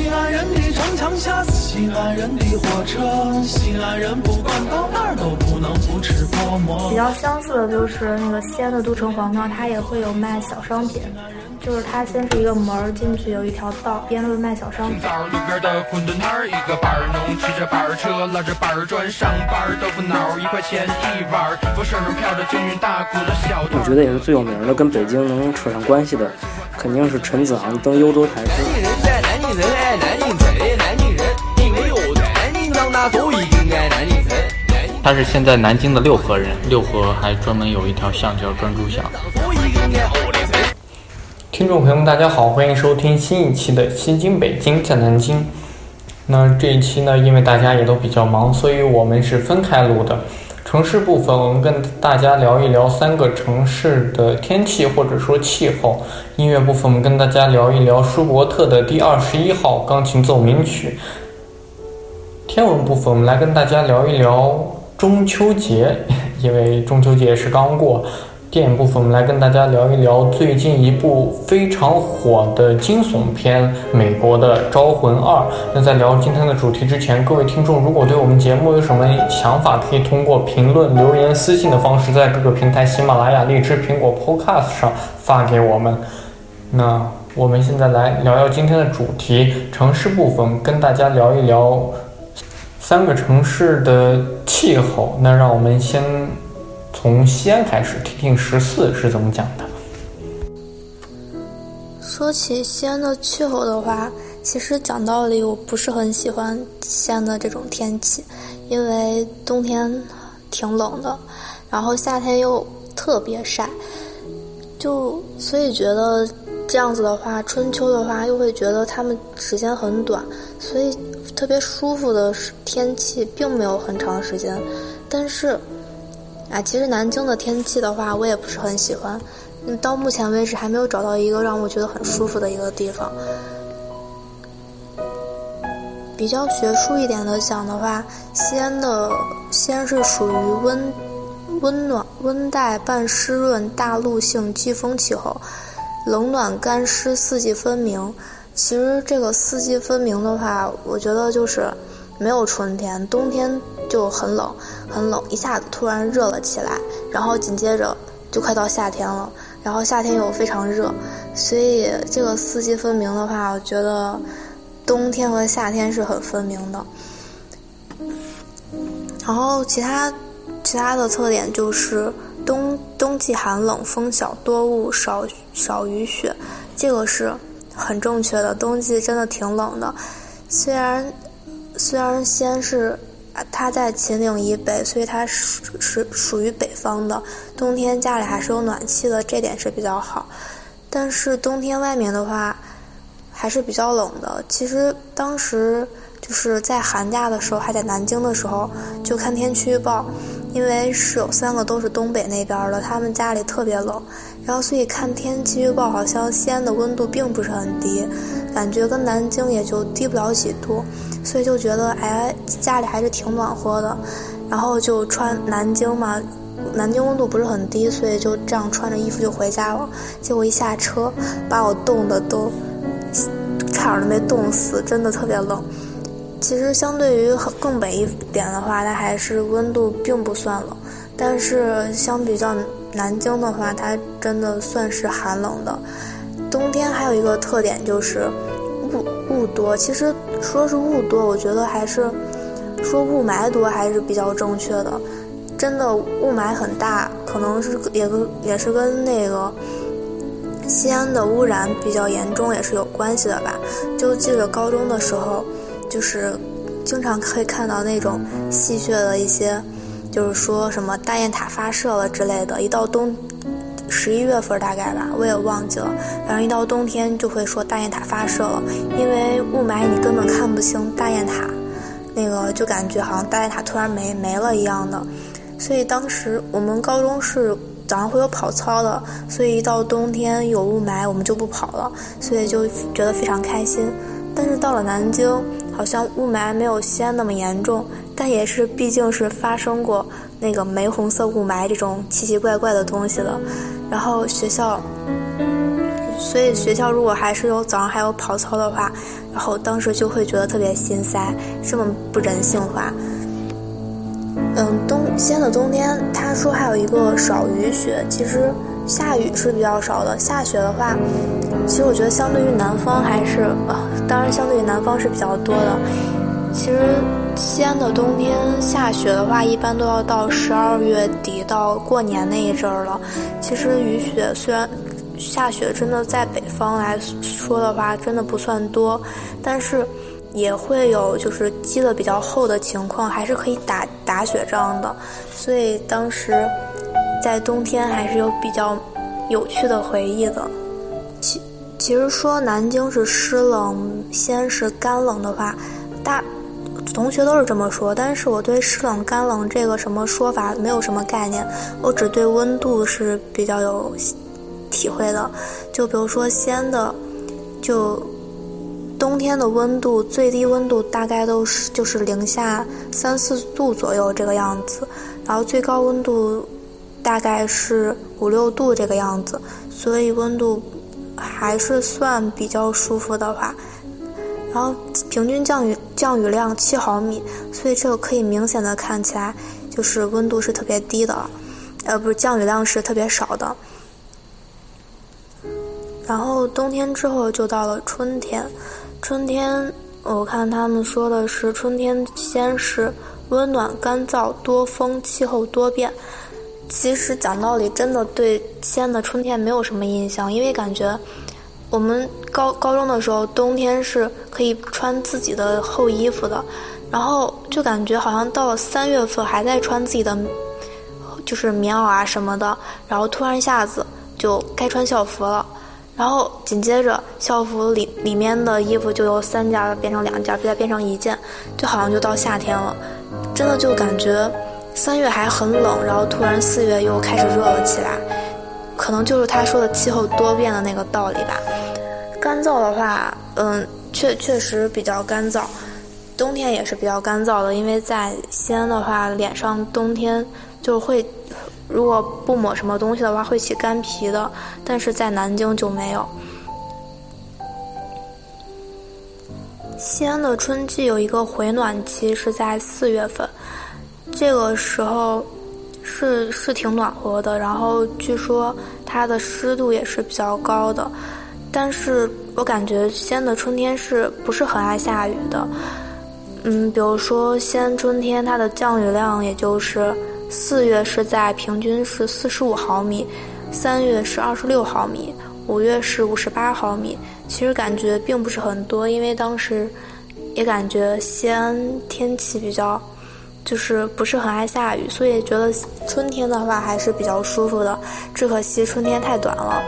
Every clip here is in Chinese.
西安人的城墙下是西安人的火车，西安人不管到哪儿都不能不吃泡馍。比较相似的就是那个西安的都城隍庙，它也会有卖小商品。就是它先是一个门儿进去，有一条道，边路卖小商品。路边的馄饨摊儿，一个板儿农骑着板儿车，拉着板儿砖上班。豆腐脑一块钱一碗，风扇上飘着京韵大鼓的小我觉得也是最有名的，跟北京能扯上关系的，肯定是陈子昂登幽州台诗。人在南京城爱南京城，南京人因为我在南京长大，所以更爱南京城。他是现在南京的六合人，六合还专门有一条巷叫专诸巷。听众朋友们，大家好，欢迎收听新一期的《西京北京在南京》。那这一期呢，因为大家也都比较忙，所以我们是分开录的。城市部分，我们跟大家聊一聊三个城市的天气或者说气候；音乐部分，我们跟大家聊一聊舒伯特的第二十一号钢琴奏鸣曲；天文部分，我们来跟大家聊一聊中秋节，因为中秋节是刚过。电影部分，我们来跟大家聊一聊最近一部非常火的惊悚片《美国的招魂二》。那在聊今天的主题之前，各位听众如果对我们节目有什么想法，可以通过评论、留言、私信的方式，在各个平台喜马拉雅、荔枝、苹果 Podcast 上发给我们。那我们现在来聊聊今天的主题——城市部分，跟大家聊一聊三个城市的气候。那让我们先。从西安开始，听听十四是怎么讲的。说起西安的气候的话，其实讲道理，我不是很喜欢西安的这种天气，因为冬天挺冷的，然后夏天又特别晒，就所以觉得这样子的话，春秋的话又会觉得他们时间很短，所以特别舒服的天气并没有很长时间，但是。啊，其实南京的天气的话，我也不是很喜欢。嗯，到目前为止还没有找到一个让我觉得很舒服的一个地方。比较学术一点的讲的话，西安的西安是属于温温暖温带半湿润大陆性季风气候，冷暖干湿四季分明。其实这个四季分明的话，我觉得就是没有春天，冬天。就很冷，很冷，一下子突然热了起来，然后紧接着就快到夏天了，然后夏天又非常热，所以这个四季分明的话，我觉得冬天和夏天是很分明的。然后其他其他的特点就是冬冬季寒冷，风小，多雾，少少雨雪，这个是很正确的。冬季真的挺冷的，虽然虽然西安是。它在秦岭以北，所以它是是属于北方的。冬天家里还是有暖气的，这点是比较好。但是冬天外面的话，还是比较冷的。其实当时就是在寒假的时候，还在南京的时候，就看天气预报，因为室友三个都是东北那边的，他们家里特别冷，然后所以看天气预报，好像西安的温度并不是很低，感觉跟南京也就低不了几度。所以就觉得哎，家里还是挺暖和的，然后就穿南京嘛，南京温度不是很低，所以就这样穿着衣服就回家了。结果一下车，把我冻得都差点都没冻死，真的特别冷。其实相对于更北一点的话，它还是温度并不算冷，但是相比较南京的话，它真的算是寒冷的。冬天还有一个特点就是雾雾多，其实。说是雾多，我觉得还是说雾霾多还是比较正确的。真的雾霾很大，可能是也跟也是跟那个西安的污染比较严重也是有关系的吧。就记得高中的时候，就是经常可以看到那种戏谑的一些，就是说什么大雁塔发射了之类的。一到冬。十一月份大概吧，我也忘记了。反正一到冬天就会说大雁塔发射了，因为雾霾你根本看不清大雁塔，那个就感觉好像大雁塔突然没没了一样的。所以当时我们高中是早上会有跑操的，所以一到冬天有雾霾我们就不跑了，所以就觉得非常开心。但是到了南京，好像雾霾没有西安那么严重，但也是毕竟是发生过那个玫红色雾霾这种奇奇怪怪的东西的。然后学校所以学校如果还是有早上还有跑操的话，然后当时就会觉得特别心塞，这么不人性化。嗯，冬西安的冬天，他说还有一个少雨雪，其实下雨是比较少的，下雪的话，其实我觉得相对于南方还是啊，当然相对于南方是比较多的。其实西安的冬天下雪的话，一般都要到十二月底到过年那一阵儿了。其实雨雪虽然下雪真的在北方来说的话，真的不算多，但是。也会有就是积的比较厚的情况，还是可以打打雪仗的，所以当时在冬天还是有比较有趣的回忆的。其实说南京是湿冷，西安是干冷的话，大同学都是这么说，但是我对湿冷干冷这个什么说法没有什么概念，我只对温度是比较有体会的。就比如说西安的，就。冬天的温度最低温度大概都是就是零下三四度左右这个样子，然后最高温度大概是五六度这个样子，所以温度还是算比较舒服的话。然后平均降雨降雨量七毫米，所以这个可以明显的看起来就是温度是特别低的，呃，不是降雨量是特别少的。然后冬天之后就到了春天。春天，我看他们说的是春天先是温暖干燥多风，气候多变。其实讲道理，真的对西安的春天没有什么印象，因为感觉我们高高中的时候冬天是可以穿自己的厚衣服的，然后就感觉好像到了三月份还在穿自己的就是棉袄啊什么的，然后突然一下子就该穿校服了。然后紧接着，校服里里面的衣服就由三件变成两件，再变成一件，就好像就到夏天了。真的就感觉三月还很冷，然后突然四月又开始热了起来。可能就是他说的气候多变的那个道理吧。干燥的话，嗯，确确实比较干燥。冬天也是比较干燥的，因为在西安的话，脸上冬天就会。如果不抹什么东西的话，会起干皮的，但是在南京就没有。西安的春季有一个回暖期，是在四月份，这个时候是是挺暖和的，然后据说它的湿度也是比较高的，但是我感觉西安的春天是不是很爱下雨的？嗯，比如说西安春天，它的降雨量也就是。四月是在平均是四十五毫米，三月是二十六毫米，五月是五十八毫米。其实感觉并不是很多，因为当时也感觉西安天气比较，就是不是很爱下雨，所以觉得春天的话还是比较舒服的。只可惜春天太短了。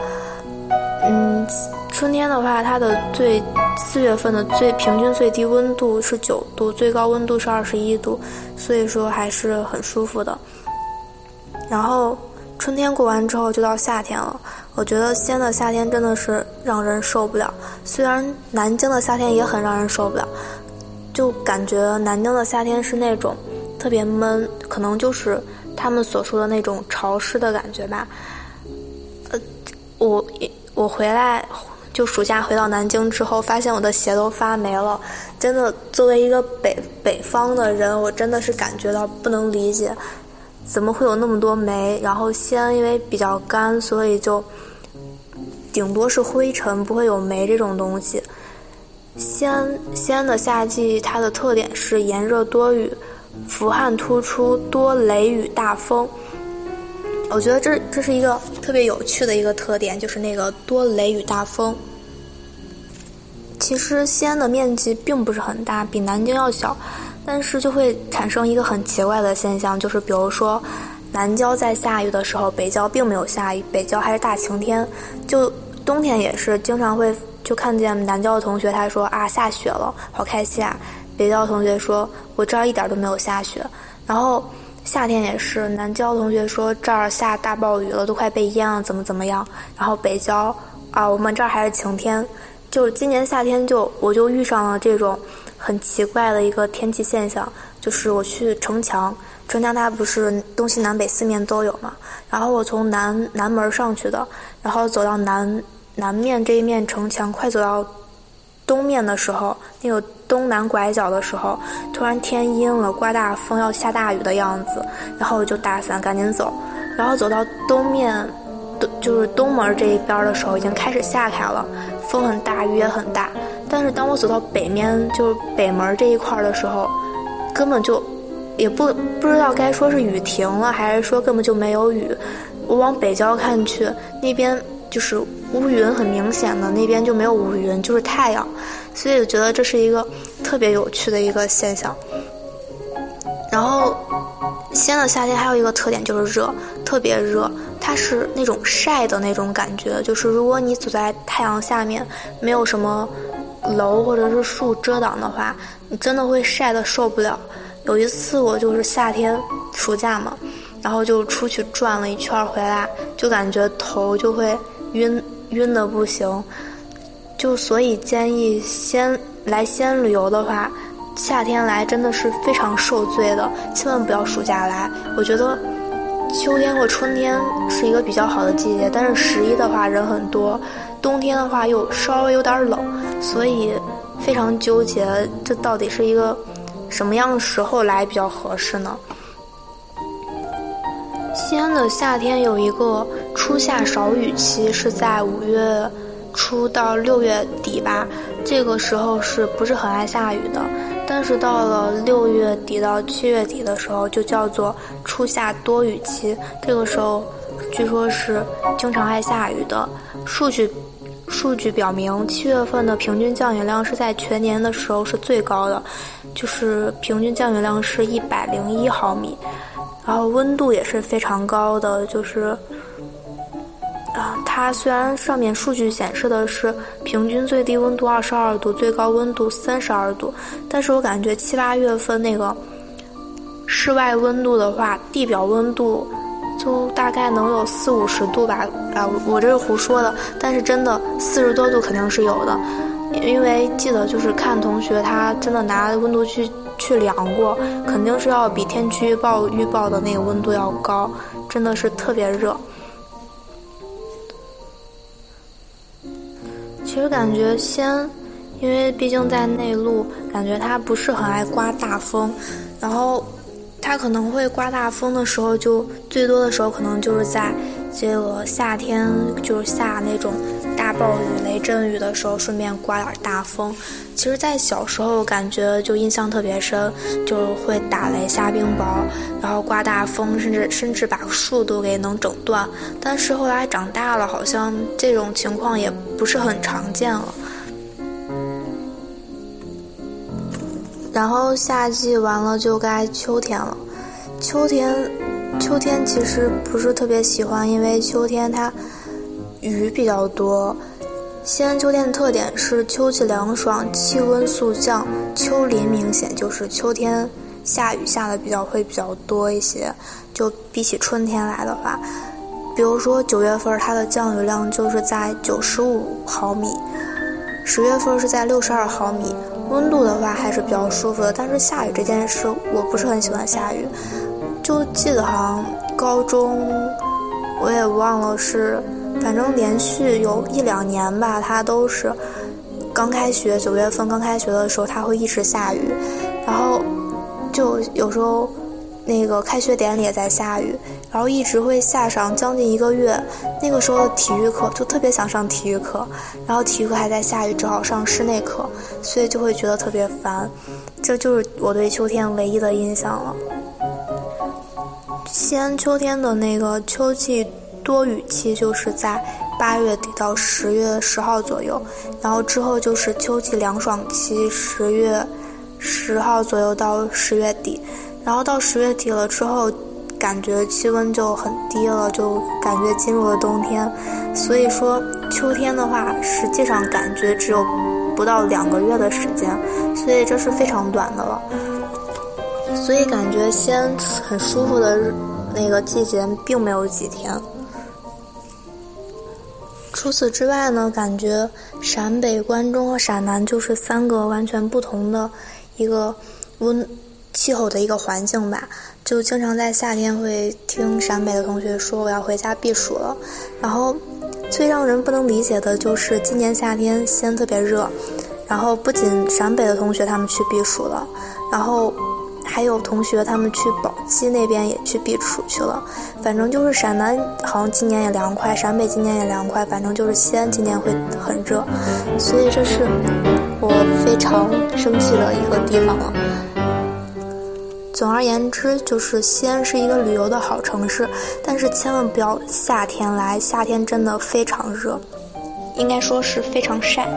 嗯，春天的话，它的最四月份的最平均最低温度是九度，最高温度是二十一度，所以说还是很舒服的。然后春天过完之后就到夏天了，我觉得西安的夏天真的是让人受不了。虽然南京的夏天也很让人受不了，就感觉南京的夏天是那种特别闷，可能就是他们所说的那种潮湿的感觉吧。呃，我。我回来就暑假回到南京之后，发现我的鞋都发霉了。真的，作为一个北北方的人，我真的是感觉到不能理解，怎么会有那么多霉？然后西安因为比较干，所以就顶多是灰尘，不会有霉这种东西。西安西安的夏季，它的特点是炎热多雨，伏旱突出，多雷雨大风。我觉得这这是一个特别有趣的一个特点，就是那个多雷雨大风。其实西安的面积并不是很大，比南京要小，但是就会产生一个很奇怪的现象，就是比如说南郊在下雨的时候，北郊并没有下雨，北郊还是大晴天。就冬天也是经常会就看见南郊的同学他说啊下雪了，好开心啊。北郊同学说我这儿一点都没有下雪，然后。夏天也是，南郊同学说这儿下大暴雨了，都快被淹了，怎么怎么样？然后北郊啊，我们这儿还是晴天。就今年夏天，就我就遇上了这种很奇怪的一个天气现象，就是我去城墙，城墙它不是东西南北四面都有嘛？然后我从南南门上去的，然后走到南南面这一面城墙快走到东面的时候，那个东南拐角的时候，突然天阴了，刮大风，要下大雨的样子，然后我就打伞赶紧走，然后走到东面，就是东门这一边的时候，已经开始下开了，风很大，雨也很大。但是当我走到北面，就是北门这一块的时候，根本就也不不知道该说是雨停了，还是说根本就没有雨。我往北郊看去，那边就是乌云很明显的，那边就没有乌云，就是太阳。所以我觉得这是一个特别有趣的一个现象。然后，西安的夏天还有一个特点就是热，特别热，它是那种晒的那种感觉，就是如果你走在太阳下面，没有什么楼或者是树遮挡的话，你真的会晒得受不了。有一次我就是夏天暑假嘛，然后就出去转了一圈回来，就感觉头就会晕晕的不行，就所以建议先来西安旅游的话。夏天来真的是非常受罪的，千万不要暑假来。我觉得秋天或春天是一个比较好的季节，但是十一的话人很多，冬天的话又稍微有点冷，所以非常纠结，这到底是一个什么样的时候来比较合适呢？西安的夏天有一个初夏少雨期，是在五月初到六月底吧，这个时候是不是很爱下雨的？但是到了六月底到七月底的时候，就叫做初夏多雨期。这个时候，据说是经常爱下雨的。数据数据表明，七月份的平均降雨量是在全年的时候是最高的，就是平均降雨量是一百零一毫米。然后温度也是非常高的，就是。啊，它虽然上面数据显示的是平均最低温度二十二度，最高温度三十二度，但是我感觉七八月份那个室外温度的话，地表温度就大概能有四五十度吧。啊，我这是胡说的，但是真的四十多度肯定是有的，因为记得就是看同学他真的拿温度去去量过，肯定是要比天气预报预报的那个温度要高，真的是特别热。其实感觉先，因为毕竟在内陆，感觉它不是很爱刮大风，然后它可能会刮大风的时候，就最多的时候可能就是在这个夏天，就是下那种大暴雨、雷阵雨的时候，顺便刮点大风。其实，在小时候感觉就印象特别深，就会打雷下冰雹，然后刮大风，甚至甚至把树都给能整断。但是后来长大了，好像这种情况也不是很常见了。然后夏季完了就该秋天了，秋天，秋天其实不是特别喜欢，因为秋天它雨比较多。西安秋天的特点是秋气凉爽，气温速降，秋林明显，就是秋天下雨下的比较会比较多一些，就比起春天来的话，比如说九月份它的降雨量就是在九十五毫米，十月份是在六十二毫米，温度的话还是比较舒服的。但是下雨这件事我不是很喜欢下雨，就记得好像高中我也忘了是。反正连续有一两年吧，它都是刚开学九月份刚开学的时候，它会一直下雨，然后就有时候那个开学典礼也在下雨，然后一直会下上将近一个月。那个时候的体育课就特别想上体育课，然后体育课还在下雨，只好上室内课，所以就会觉得特别烦。这就是我对秋天唯一的印象了。西安秋天的那个秋季。多雨期就是在八月底到十月十号左右，然后之后就是秋季凉爽期，十月十号左右到十月底，然后到十月底了之后，感觉气温就很低了，就感觉进入了冬天。所以说秋天的话，实际上感觉只有不到两个月的时间，所以这是非常短的了。所以感觉先很舒服的那个季节并没有几天。除此之外呢，感觉陕北、关中和陕南就是三个完全不同的一个温气候的一个环境吧。就经常在夏天会听陕北的同学说我要回家避暑了，然后最让人不能理解的就是今年夏天西安特别热，然后不仅陕北的同学他们去避暑了，然后还有同学他们去宝鸡那边也去避暑去了。反正就是陕南好像今年也凉快，陕北今年也凉快，反正就是西安今年会很热，所以这是我非常生气的一个地方了。总而言之，就是西安是一个旅游的好城市，但是千万不要夏天来，夏天真的非常热，应该说是非常晒。